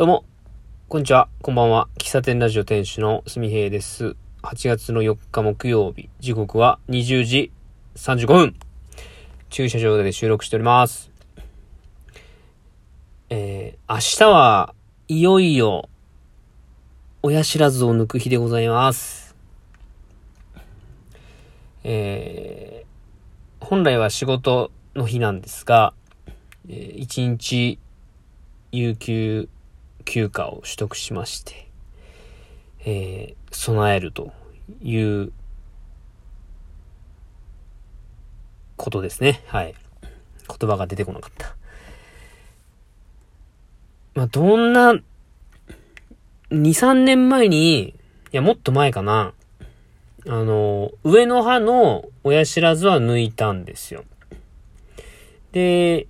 どうも、こんにちは、こんばんは。喫茶店ラジオ店主のすみへいです。8月の4日木曜日、時刻は20時35分。駐車場で収録しております。えー、明日はいよいよ、親知らずを抜く日でございます。えー、本来は仕事の日なんですが、えー、1日有給休暇を取得しまして、えー、備えるということですね。はい。言葉が出てこなかった。まあ、どんな、2、3年前に、いや、もっと前かな。あの、上の歯の親知らずは抜いたんですよ。で、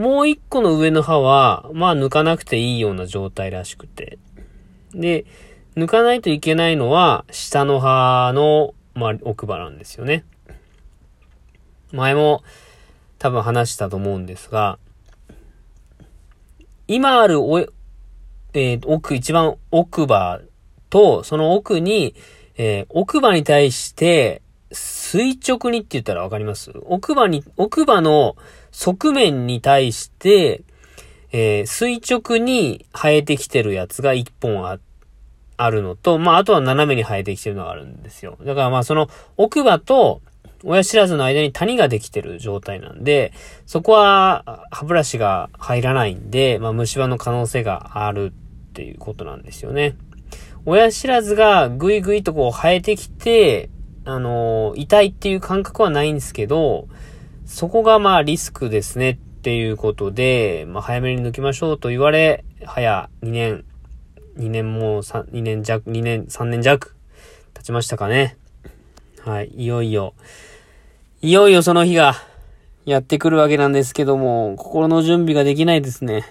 もう一個の上の歯は、まあ抜かなくていいような状態らしくて。で、抜かないといけないのは、下の歯の、まあ、奥歯なんですよね。前も多分話したと思うんですが、今あるお、えー、奥、一番奥歯と、その奥に、えー、奥歯に対して、垂直にって言ったらわかります？奥歯に、奥歯の側面に対して、えー、垂直に生えてきてるやつが一本あ、あるのと、まあ、あとは斜めに生えてきてるのがあるんですよ。だからま、その奥歯と親知らずの間に谷ができてる状態なんで、そこは歯ブラシが入らないんで、まあ、虫歯の可能性があるっていうことなんですよね。親知らずがぐいぐいとこう生えてきて、あのー、痛いっていう感覚はないんですけど、そこがまあリスクですねっていうことで、まあ早めに抜きましょうと言われ、早2年、2年も3、2年弱、2年、3年弱経ちましたかね。はい、いよいよ、いよいよその日がやってくるわけなんですけども、心の準備ができないですね。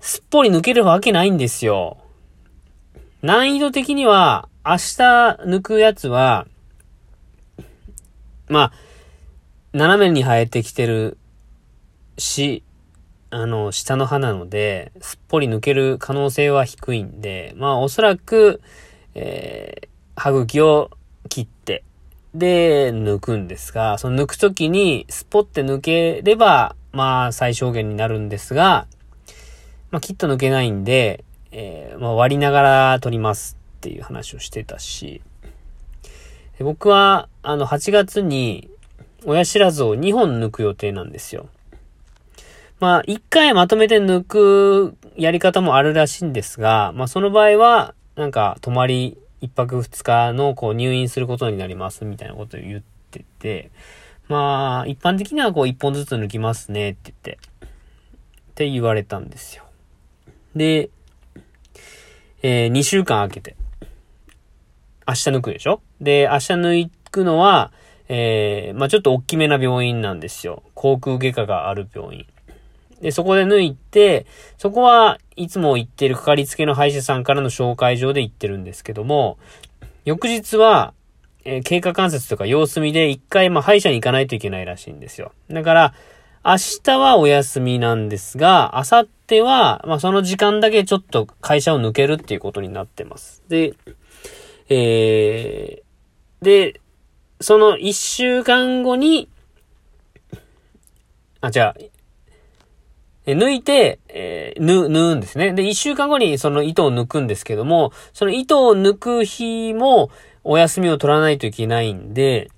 すっぽり抜けるわけないんですよ。難易度的には、明日抜くやつは、まあ、斜めに生えてきてるし、あの、下の歯なので、すっぽり抜ける可能性は低いんで、まあ、おそらく、えー、歯茎を切って、で、抜くんですが、その抜くときに、スポって抜ければ、まあ、最小限になるんですが、まあ、きっと抜けないんで、えー、まあ、割りながら取りますっていう話をしてたし、僕は、あの、8月に、親知らずを2本抜く予定なんですよ。まあ、1回まとめて抜くやり方もあるらしいんですが、まあ、その場合は、なんか、泊まり1泊2日の、こう、入院することになります、みたいなことを言ってて、まあ、一般的にはこう、1本ずつ抜きますね、って言って、って言われたんですよ。で、えー、2週間空けて、明日抜くでしょ？で、明日抜くのは、えー、まあちょっと大きめな病院なんですよ。航空外科がある病院。で、そこで抜いて、そこはいつも行ってるかかりつけの歯医者さんからの紹介状で行ってるんですけども、翌日は、えー、経過観察とか様子見で一回、まあ歯医者に行かないといけないらしいんですよ。だから、明日はお休みなんですが、明後日は、まあその時間だけちょっと会社を抜けるっていうことになってます。で、えー、で、その一週間後に、あ、じゃあ、え抜いて、えー、ぬ、縫うんですね。で、一週間後にその糸を抜くんですけども、その糸を抜く日もお休みを取らないといけないんで、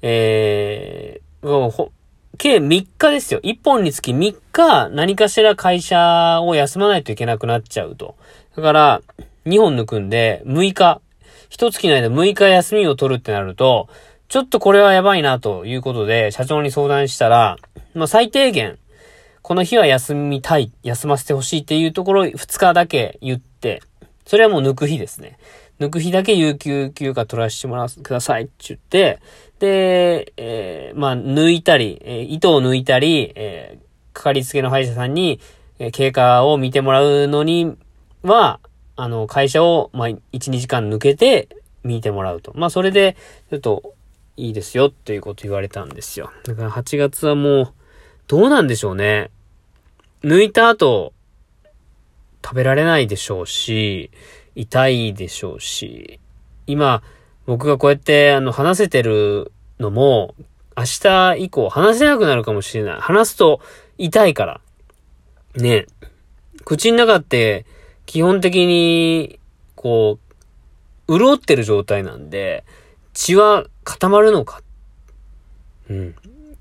えー、計3日ですよ。1本につき3日何かしら会社を休まないといけなくなっちゃうと。だから、2本抜くんで、6日、一月の間6日休みを取るってなると、ちょっとこれはやばいなということで、社長に相談したら、まあ最低限、この日は休みたい、休ませてほしいっていうところ2日だけ言って、それはもう抜く日ですね。抜く日だけ有給休暇取らせてもらくださいって言って、で、えー、まあ、抜いたり、えー、糸を抜いたり、えー、かかりつけの歯医者さんに、え、経過を見てもらうのには、あの、会社を、まあ、1、2時間抜けて見てもらうと。まあ、それで、ちょっと、いいですよっていうこと言われたんですよ。だから8月はもう、どうなんでしょうね。抜いた後、食べられないでしょうし、痛いでしょうし、今、僕がこうやってあの話せてるのも、明日以降話せなくなるかもしれない。話すと痛いから。ね口の中って基本的に、こう、潤ってる状態なんで、血は固まるのか。うん。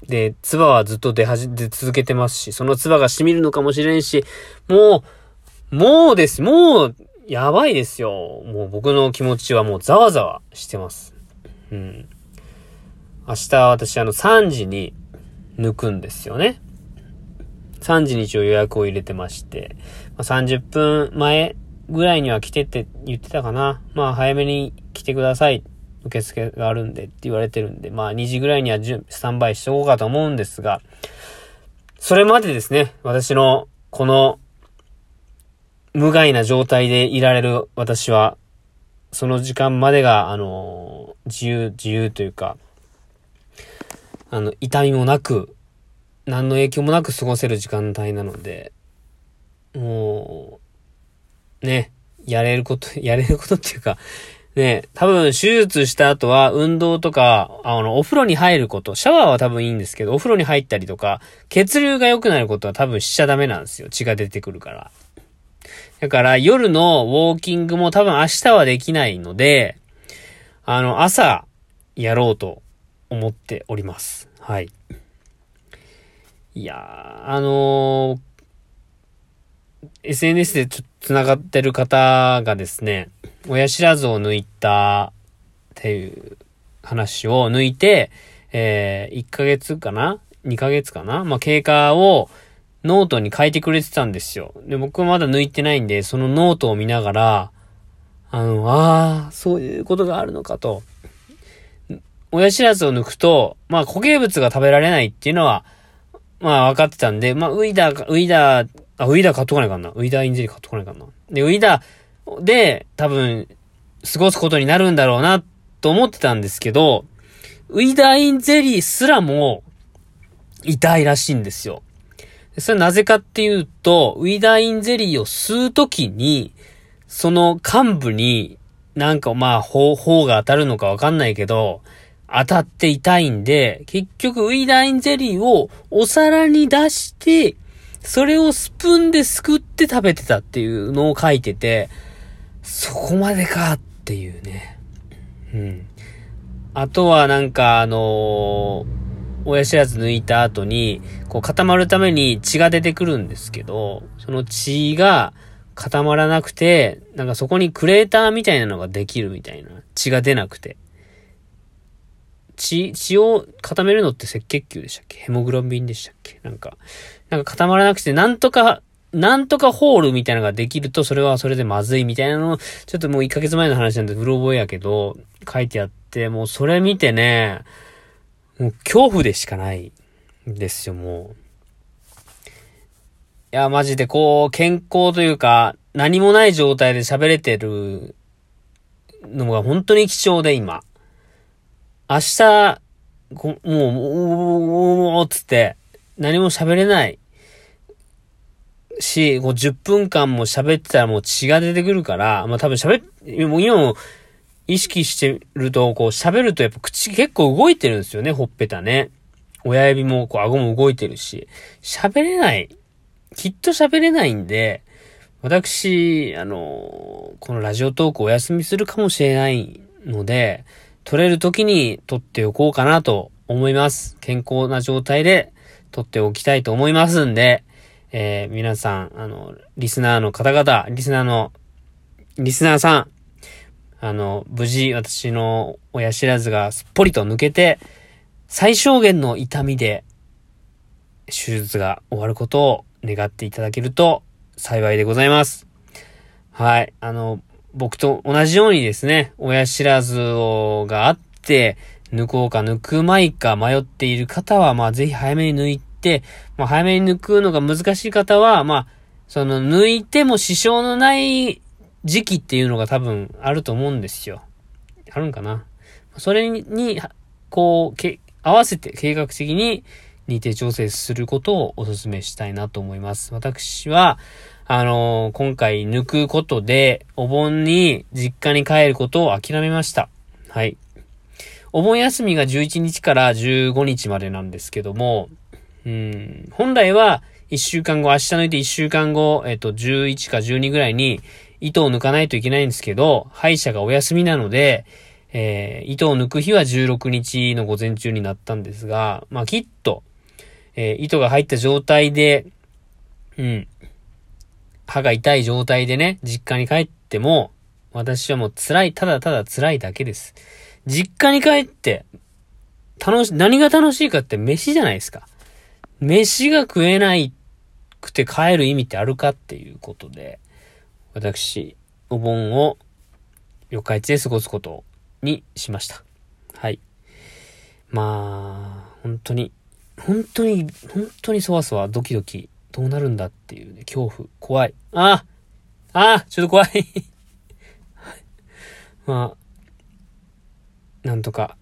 で、唾はずっと出はじ、出続けてますし、その唾が染みるのかもしれんし、もう、もうです。もう、やばいですよ。もう僕の気持ちはもうざわざわしてます。うん。明日私あの3時に抜くんですよね。3時に一応予約を入れてまして、まあ、30分前ぐらいには来てって言ってたかな。まあ早めに来てください。受付があるんでって言われてるんで、まあ2時ぐらいにはスタンバイしておこうかと思うんですが、それまでですね、私のこの無害な状態でいられる私は、その時間までが、あの、自由、自由というか、あの、痛みもなく、何の影響もなく過ごせる時間帯なので、もう、ね、やれること、やれることっていうか、ね、多分手術した後は運動とか、あの、お風呂に入ること、シャワーは多分いいんですけど、お風呂に入ったりとか、血流が良くなることは多分しちゃダメなんですよ。血が出てくるから。だから夜のウォーキングも多分明日はできないので、あの、朝やろうと思っております。はい。いやー、あのー、SNS でちょっと繋がってる方がですね、親知らずを抜いたっていう話を抜いて、えー、1ヶ月かな ?2 ヶ月かな？まあ、経過をノートに書いてくれてたんですよ。で、僕はまだ抜いてないんで、そのノートを見ながら、あの、ああ、そういうことがあるのかと。親知らずを抜くと、まあ固形物が食べられないっていうのは、まあ分かってたんで、まあウイダー、ウイダー、あ、ウイダー買っとかないかな。ウイダーインゼリー買っとかないかな。で、ウイダーで多分過ごすことになるんだろうなと思ってたんですけど、ウイダーインゼリーすらも痛いらしいんですよ。それはなぜかっていうと、ウイダーインゼリーを吸うときに、その幹部になんかまあ、方、方が当たるのかわかんないけど、当たって痛いんで、結局ウイダインゼリーをお皿に出して、それをスプーンですくって食べてたっていうのを書いてて、そこまでかっていうね。うん。あとはなんかあのー、親知らず抜いた後に、こう固まるために血が出てくるんですけど、その血が固まらなくて、なんかそこにクレーターみたいなのができるみたいな。血が出なくて。血、血を固めるのって赤血球でしたっけ？ヘモグロビンでしたっけ？なんか、なんか固まらなくて、なんとか、なんとかホールみたいなのができると、それはそれでまずいみたいなのを、ちょっともう1ヶ月前の話なんで、うろ覚えやけど、書いてあって、もうそれ見てね、もう恐怖でしかないんですよ、もう。いや、マジでこう、健康というか、何もない状態で喋れてるのが本当に貴重で、今。明日、もう、もう、つって、何も喋れないし、こう10分間も喋ってたらもう血が出てくるから、まあ多分喋っ、も今も意識してると、こう喋るとやっぱ口結構動いてるんですよね、ほっぺたね。親指も、こう顎も動いてるし、喋れない。きっと喋れないんで、私、あの、このラジオトークお休みするかもしれないので、取れる時に取っておこうかなと思います。健康な状態で取っておきたいと思いますんで、えー、皆さん、あの、リスナーの方々、リスナーの、リスナーさん、あの、無事私の親知らずがすっぽりと抜けて、最小限の痛みで手術が終わることを願っていただけると幸いでございます。はい。あの、僕と同じようにですね、親知らずをがあって、抜こうか抜くまいか迷っている方は、まあぜひ早めに抜いて、まあ早めに抜くのが難しい方は、まあ、その抜いても支障のない時期っていうのが多分あると思うんですよ。あるんかな。それに、こう、け、合わせて計画的に日程調整することをお勧めしたいなと思います。私は、あのー、今回抜くことで、お盆に実家に帰ることを諦めました。はい。お盆休みが11日から15日までなんですけども、うん、本来は1週間後、明日抜いて1週間後、えっと、11か12ぐらいに糸を抜かないといけないんですけど、歯医者がお休みなので、えー、糸を抜く日は16日の午前中になったんですが、まあ、きっと、えー、糸が入った状態で、うん、歯が痛い状態でね、実家に帰っても、私はもう辛い、ただただ辛いだけです。実家に帰って、楽し、何が楽しいかって飯じゃないですか。飯が食えないくて帰る意味ってあるかっていうことで、私、お盆を四日市で過ごすことにしました。はい。まあ、本当に、本当に、本当にそわそわドキドキ、どうなるんだっていうね、恐怖、怖い。あああちょっと怖い まあ、なんとか、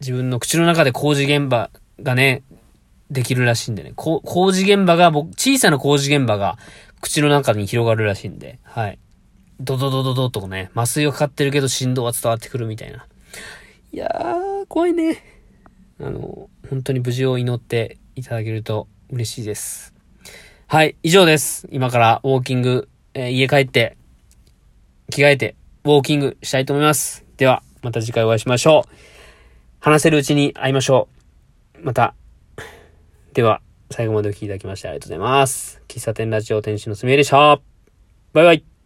自分の口の中で工事現場がね、できるらしいんでね。工事現場が、僕、小さな工事現場が口の中に広がるらしいんで、はい。ドドドドドとね、麻酔がかかってるけど振動は伝わってくるみたいな。いやー、怖いね。あの、本当に無事を祈っていただけると嬉しいです。はい、以上です。今からウォーキング、えー、家帰って、着替えて、ウォーキングしたいと思います。では、また次回お会いしましょう。話せるうちに会いましょう。また。では、最後までお聴きいただきましてありがとうございます。喫茶店ラジオ店主のすみえでした。バイバイ。